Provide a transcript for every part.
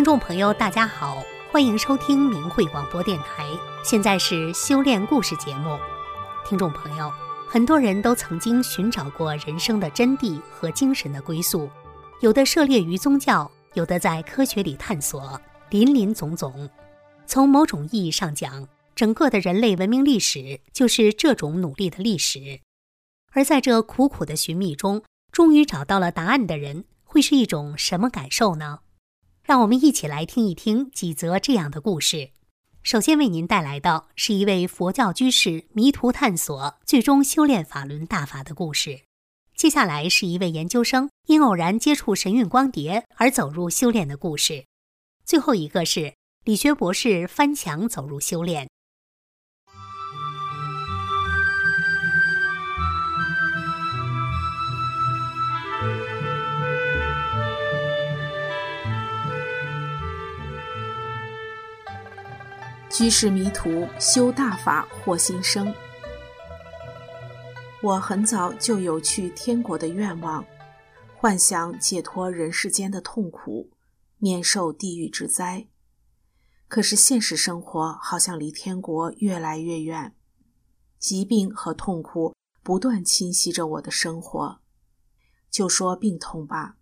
听众朋友，大家好，欢迎收听明慧广播电台。现在是修炼故事节目。听众朋友，很多人都曾经寻找过人生的真谛和精神的归宿，有的涉猎于宗教，有的在科学里探索，林林总总。从某种意义上讲，整个的人类文明历史就是这种努力的历史。而在这苦苦的寻觅中，终于找到了答案的人，会是一种什么感受呢？让我们一起来听一听几则这样的故事。首先为您带来的是一位佛教居士迷途探索，最终修炼法轮大法的故事。接下来是一位研究生因偶然接触神韵光碟而走入修炼的故事。最后一个是理学博士翻墙走入修炼。居士迷途修大法获新生。我很早就有去天国的愿望，幻想解脱人世间的痛苦，免受地狱之灾。可是现实生活好像离天国越来越远，疾病和痛苦不断侵袭着我的生活。就说病痛吧，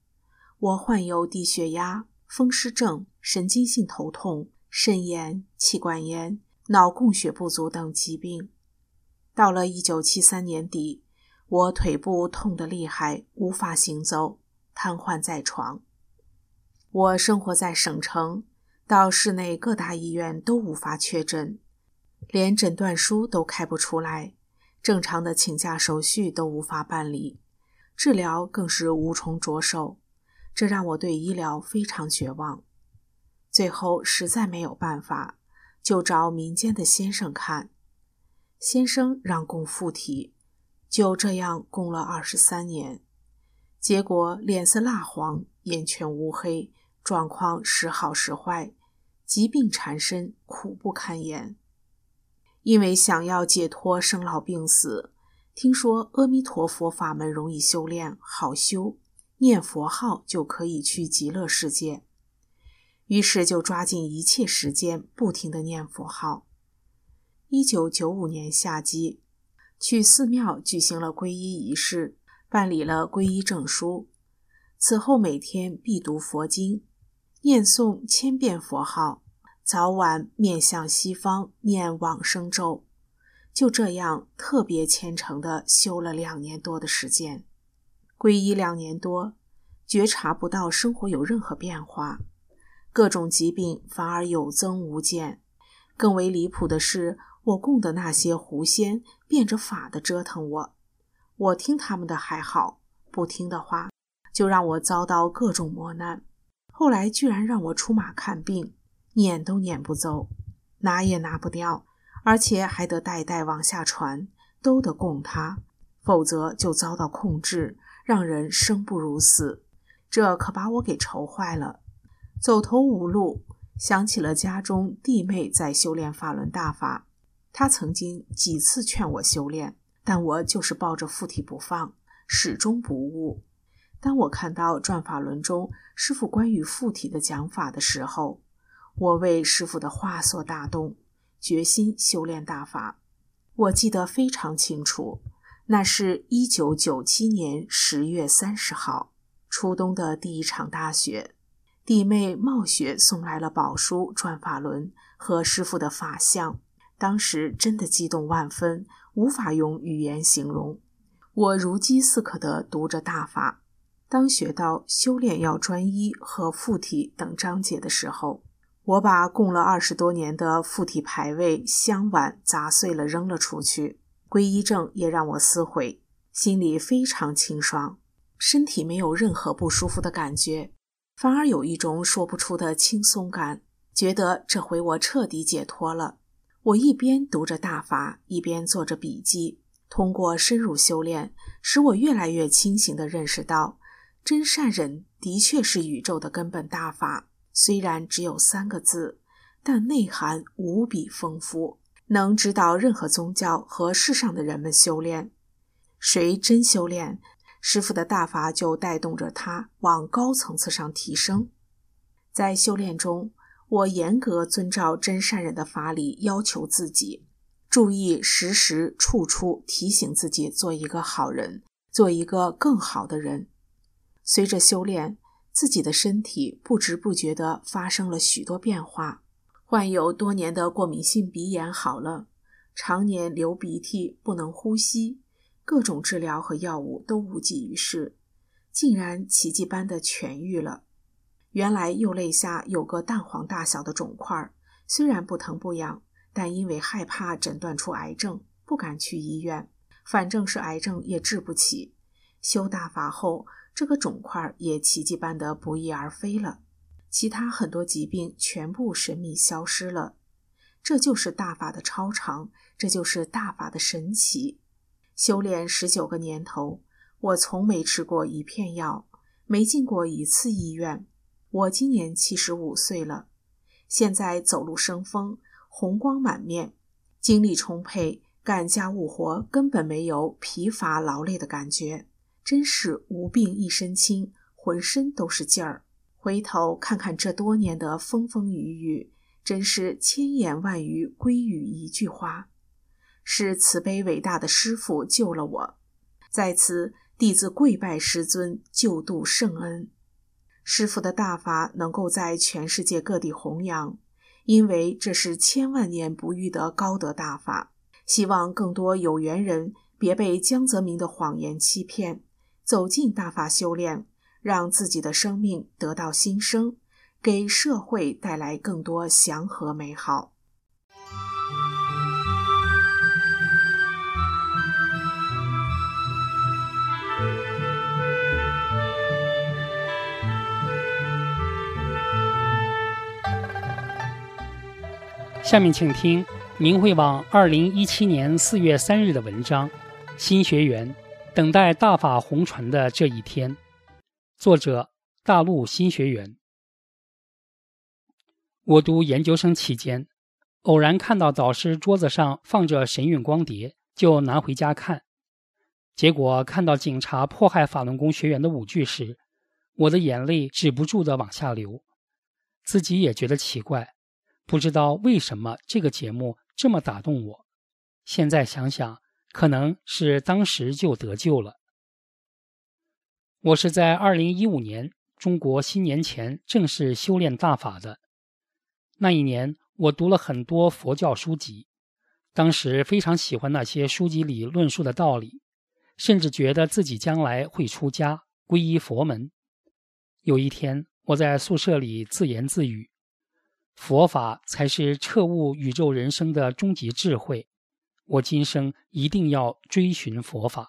我患有低血压、风湿症、神经性头痛。肾炎、气管炎、脑供血不足等疾病，到了一九七三年底，我腿部痛得厉害，无法行走，瘫痪在床。我生活在省城，到市内各大医院都无法确诊，连诊断书都开不出来，正常的请假手续都无法办理，治疗更是无从着手，这让我对医疗非常绝望。最后实在没有办法，就找民间的先生看。先生让供附体，就这样供了二十三年，结果脸色蜡黄，眼圈乌黑，状况时好时坏，疾病缠身，苦不堪言。因为想要解脱生老病死，听说阿弥陀佛法门容易修炼，好修，念佛号就可以去极乐世界。于是就抓紧一切时间，不停的念佛号。一九九五年夏季，去寺庙举行了皈依仪式，办理了皈依证书。此后每天必读佛经，念诵千遍佛号，早晚面向西方念往生咒。就这样特别虔诚的修了两年多的时间。皈依两年多，觉察不到生活有任何变化。各种疾病反而有增无减，更为离谱的是，我供的那些狐仙变着法的折腾我。我听他们的还好，不听的话，就让我遭到各种磨难。后来居然让我出马看病，撵都撵不走，拿也拿不掉，而且还得代代往下传，都得供他，否则就遭到控制，让人生不如死。这可把我给愁坏了。走投无路，想起了家中弟妹在修炼法轮大法，她曾经几次劝我修炼，但我就是抱着附体不放，始终不悟。当我看到转法轮中师傅关于附体的讲法的时候，我为师傅的话所打动，决心修炼大法。我记得非常清楚，那是一九九七年十月三十号，初冬的第一场大雪。弟妹冒雪送来了宝书、转法轮和师傅的法相，当时真的激动万分，无法用语言形容。我如饥似渴地读着大法。当学到修炼要专一和附体等章节的时候，我把供了二十多年的附体牌位、香碗砸碎了扔了出去。皈依证也让我撕毁，心里非常清爽，身体没有任何不舒服的感觉。反而有一种说不出的轻松感，觉得这回我彻底解脱了。我一边读着大法，一边做着笔记。通过深入修炼，使我越来越清醒地认识到，真善忍的确是宇宙的根本大法。虽然只有三个字，但内涵无比丰富，能指导任何宗教和世上的人们修炼。谁真修炼？师傅的大法就带动着他往高层次上提升。在修炼中，我严格遵照真善忍的法理要求自己，注意时时处处提醒自己做一个好人，做一个更好的人。随着修炼，自己的身体不知不觉地发生了许多变化。患有多年的过敏性鼻炎好了，常年流鼻涕不能呼吸，各种治疗和药物都无济于事，竟然奇迹般的痊愈了。原来右肋下有个蛋黄大小的肿块，虽然不疼不痒，但因为害怕诊断出癌症，不敢去医院。反正是癌症也治不起。修大法后，这个肿块也奇迹般的不翼而飞了。其他很多疾病全部神秘消失了，这就是大法的超常，这就是大法的神奇。修炼十九个年头，我从没吃过一片药，没进过一次医院。我今年七十五岁了，现在走路生风，红光满面，精力充沛，干家务活根本没有疲乏劳累的感觉，真是无病一身轻，浑身都是劲儿。回头看看这多年的风风雨雨，真是千言万语归于一句话：是慈悲伟大的师傅救了我。在此，弟子跪拜师尊救度圣恩。师傅的大法能够在全世界各地弘扬，因为这是千万年不遇的高德大法。希望更多有缘人别被江泽民的谎言欺骗，走进大法修炼。让自己的生命得到新生，给社会带来更多祥和美好。下面请听明慧网二零一七年四月三日的文章：新学员等待大法红传的这一天。作者：大陆新学员。我读研究生期间，偶然看到导师桌子上放着神韵光碟，就拿回家看。结果看到警察迫害法轮功学员的舞剧时，我的眼泪止不住的往下流。自己也觉得奇怪，不知道为什么这个节目这么打动我。现在想想，可能是当时就得救了。我是在二零一五年中国新年前正式修炼大法的。那一年，我读了很多佛教书籍，当时非常喜欢那些书籍里论述的道理，甚至觉得自己将来会出家皈依佛门。有一天，我在宿舍里自言自语：“佛法才是彻悟宇宙人生的终极智慧，我今生一定要追寻佛法。”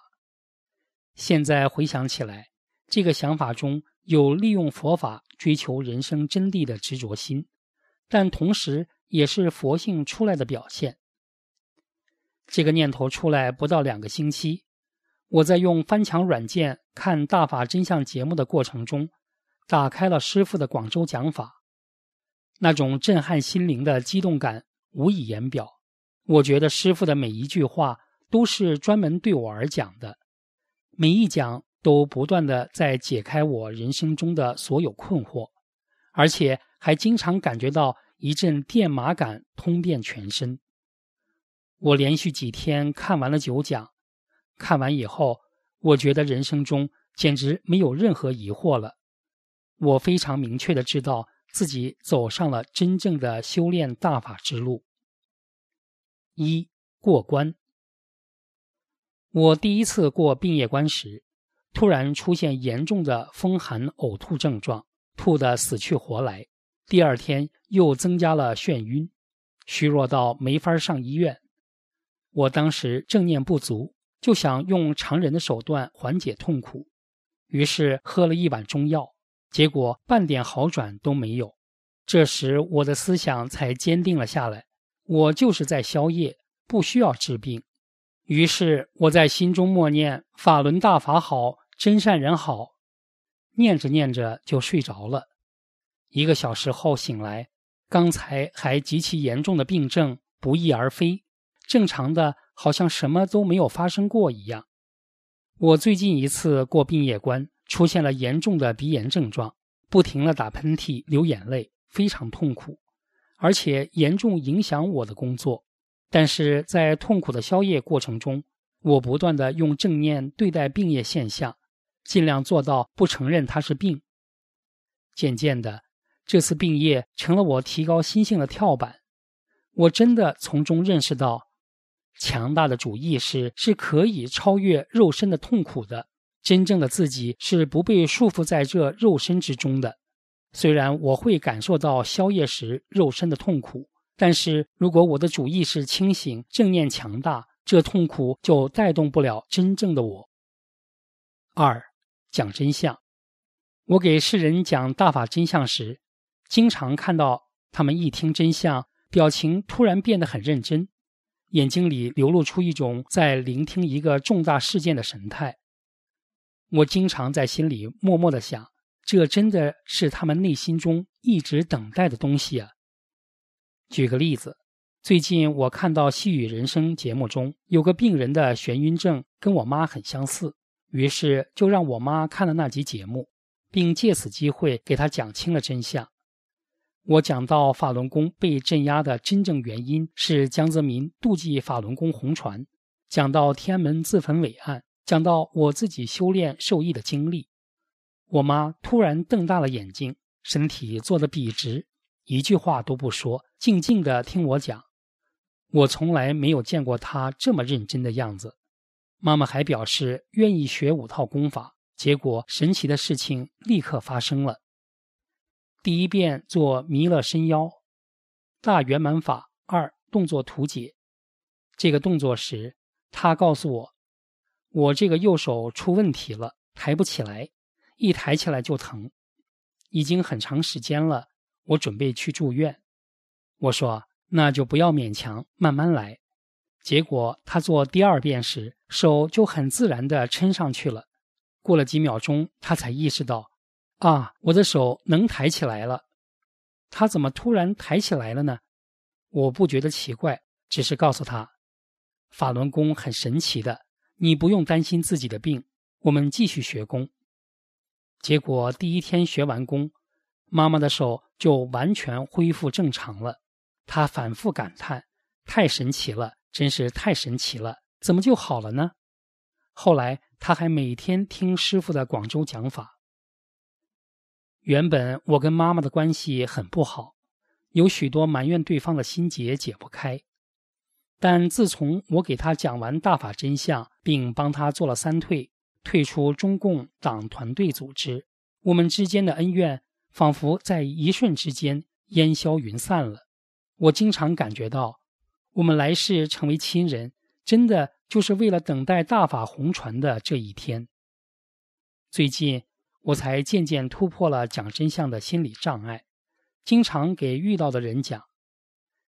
现在回想起来。这个想法中有利用佛法追求人生真谛的执着心，但同时也是佛性出来的表现。这个念头出来不到两个星期，我在用翻墙软件看大法真相节目的过程中，打开了师傅的广州讲法，那种震撼心灵的激动感无以言表。我觉得师傅的每一句话都是专门对我而讲的，每一讲。都不断的在解开我人生中的所有困惑，而且还经常感觉到一阵电麻感通遍全身。我连续几天看完了九讲，看完以后，我觉得人生中简直没有任何疑惑了。我非常明确的知道自己走上了真正的修炼大法之路。一过关。我第一次过病业关时。突然出现严重的风寒呕吐症状，吐得死去活来。第二天又增加了眩晕，虚弱到没法上医院。我当时正念不足，就想用常人的手段缓解痛苦，于是喝了一碗中药，结果半点好转都没有。这时我的思想才坚定了下来，我就是在消业，不需要治病。于是我在心中默念：“法轮大法好，真善人好。”念着念着就睡着了。一个小时后醒来，刚才还极其严重的病症不翼而飞，正常的好像什么都没有发生过一样。我最近一次过病业关，出现了严重的鼻炎症状，不停的打喷嚏、流眼泪，非常痛苦，而且严重影响我的工作。但是在痛苦的消业过程中，我不断的用正念对待病业现象，尽量做到不承认它是病。渐渐的，这次病业成了我提高心性的跳板。我真的从中认识到，强大的主意识是可以超越肉身的痛苦的。真正的自己是不被束缚在这肉身之中的。虽然我会感受到宵夜时肉身的痛苦，但是如果我的主意识清醒、正念强大，这痛苦就带动不了真正的我。二，讲真相。我给世人讲大法真相时，经常看到他们一听真相，表情突然变得很认真，眼睛里流露出一种在聆听一个重大事件的神态。我经常在心里默默的想，这真的是他们内心中一直等待的东西啊。举个例子，最近我看到《细雨人生》节目中有个病人的眩晕症跟我妈很相似，于是就让我妈看了那集节目。并借此机会给他讲清了真相。我讲到法轮功被镇压的真正原因是江泽民妒忌法轮功红船，讲到天安门自焚伟案，讲到我自己修炼受益的经历。我妈突然瞪大了眼睛，身体坐得笔直，一句话都不说，静静地听我讲。我从来没有见过她这么认真的样子。妈妈还表示愿意学五套功法。结果，神奇的事情立刻发生了。第一遍做弥勒伸腰，大圆满法二动作图解。这个动作时，他告诉我，我这个右手出问题了，抬不起来，一抬起来就疼，已经很长时间了。我准备去住院。我说那就不要勉强，慢慢来。结果他做第二遍时，手就很自然地撑上去了。过了几秒钟，他才意识到，啊，我的手能抬起来了。他怎么突然抬起来了呢？我不觉得奇怪，只是告诉他，法轮功很神奇的，你不用担心自己的病，我们继续学功。结果第一天学完功，妈妈的手就完全恢复正常了。他反复感叹：太神奇了，真是太神奇了，怎么就好了呢？后来。他还每天听师傅的广州讲法。原本我跟妈妈的关系很不好，有许多埋怨对方的心结解不开。但自从我给他讲完大法真相，并帮他做了三退，退出中共党团队组织，我们之间的恩怨仿佛在一瞬之间烟消云散了。我经常感觉到，我们来世成为亲人，真的。就是为了等待大法红传的这一天。最近我才渐渐突破了讲真相的心理障碍，经常给遇到的人讲。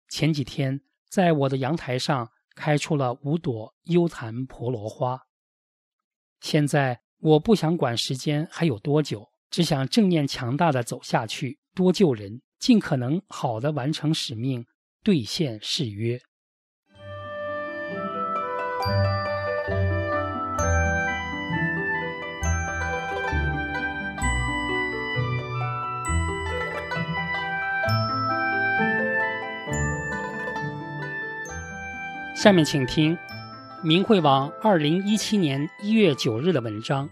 前几天在我的阳台上开出了五朵幽檀婆罗花。现在我不想管时间还有多久，只想正念强大的走下去，多救人，尽可能好的完成使命，兑现誓约。下面请听明慧网二零一七年一月九日的文章：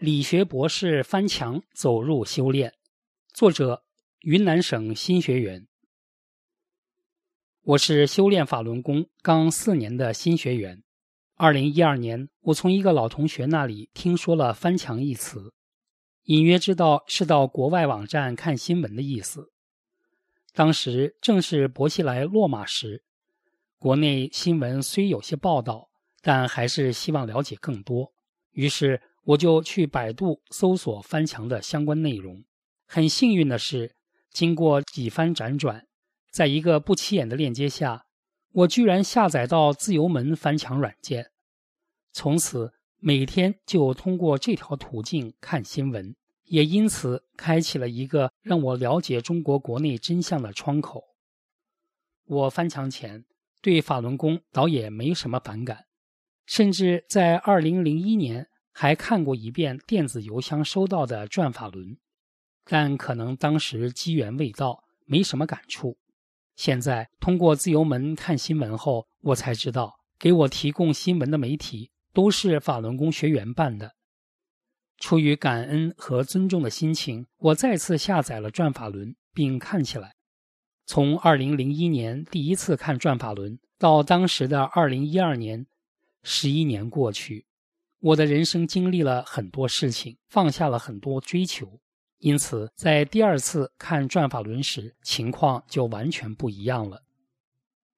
理学博士翻墙走入修炼。作者：云南省新学员。我是修炼法轮功刚四年的新学员。二零一二年，我从一个老同学那里听说了“翻墙”一词，隐约知道是到国外网站看新闻的意思。当时正是薄熙来落马时。国内新闻虽有些报道，但还是希望了解更多。于是我就去百度搜索翻墙的相关内容。很幸运的是，经过几番辗转，在一个不起眼的链接下，我居然下载到自由门翻墙软件。从此每天就通过这条途径看新闻，也因此开启了一个让我了解中国国内真相的窗口。我翻墙前。对法轮功倒也没什么反感，甚至在二零零一年还看过一遍电子邮箱收到的转法轮。但可能当时机缘未到，没什么感触。现在通过自由门看新闻后，我才知道，给我提供新闻的媒体都是法轮功学员办的。出于感恩和尊重的心情，我再次下载了转法轮，并看起来。从2001年第一次看转法轮到当时的2012年，十一年过去。我的人生经历了很多事情，放下了很多追求，因此在第二次看转法轮时，情况就完全不一样了。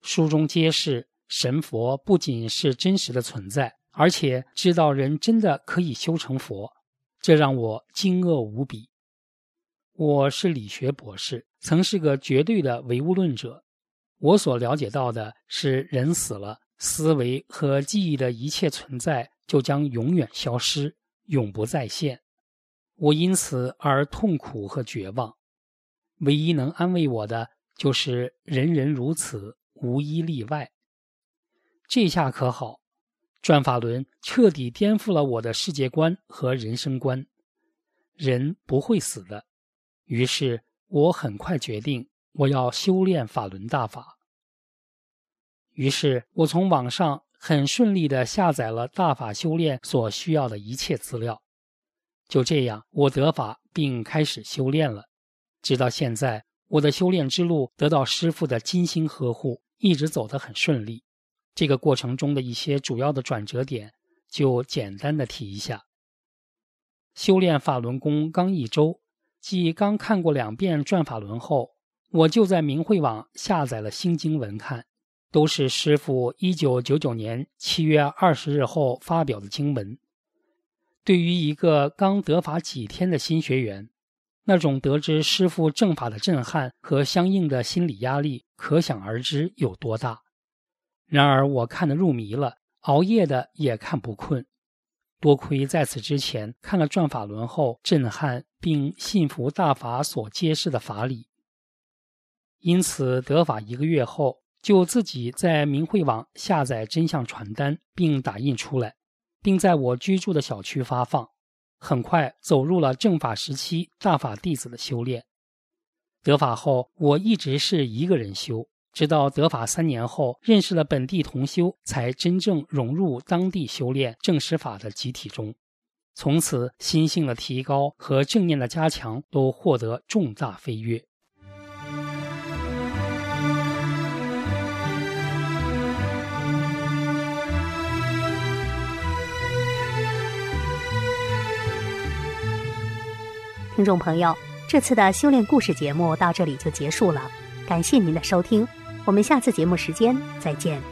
书中揭示，神佛不仅是真实的存在，而且知道人真的可以修成佛，这让我惊愕无比。我是理学博士，曾是个绝对的唯物论者，我所了解到的是，人死了，思维和记忆的一切存在。就将永远消失，永不再现。我因此而痛苦和绝望。唯一能安慰我的，就是人人如此，无一例外。这下可好，转法轮彻底颠覆了我的世界观和人生观。人不会死的。于是我很快决定，我要修炼法轮大法。于是我从网上。很顺利地下载了大法修炼所需要的一切资料，就这样，我得法并开始修炼了。直到现在，我的修炼之路得到师傅的精心呵护，一直走得很顺利。这个过程中的一些主要的转折点，就简单的提一下。修炼法轮功刚一周，继刚看过两遍转法轮后，我就在明慧网下载了心经文看。都是师傅一九九九年七月二十日后发表的经文。对于一个刚得法几天的新学员，那种得知师傅正法的震撼和相应的心理压力，可想而知有多大。然而我看得入迷了，熬夜的也看不困。多亏在此之前看了转法轮后震撼并信服大法所揭示的法理，因此得法一个月后。就自己在明慧网下载真相传单，并打印出来，并在我居住的小区发放。很快走入了正法时期大法弟子的修炼。得法后，我一直是一个人修，直到得法三年后认识了本地同修，才真正融入当地修炼正实法的集体中。从此，心性的提高和正念的加强都获得重大飞跃。听众朋友，这次的修炼故事节目到这里就结束了，感谢您的收听，我们下次节目时间再见。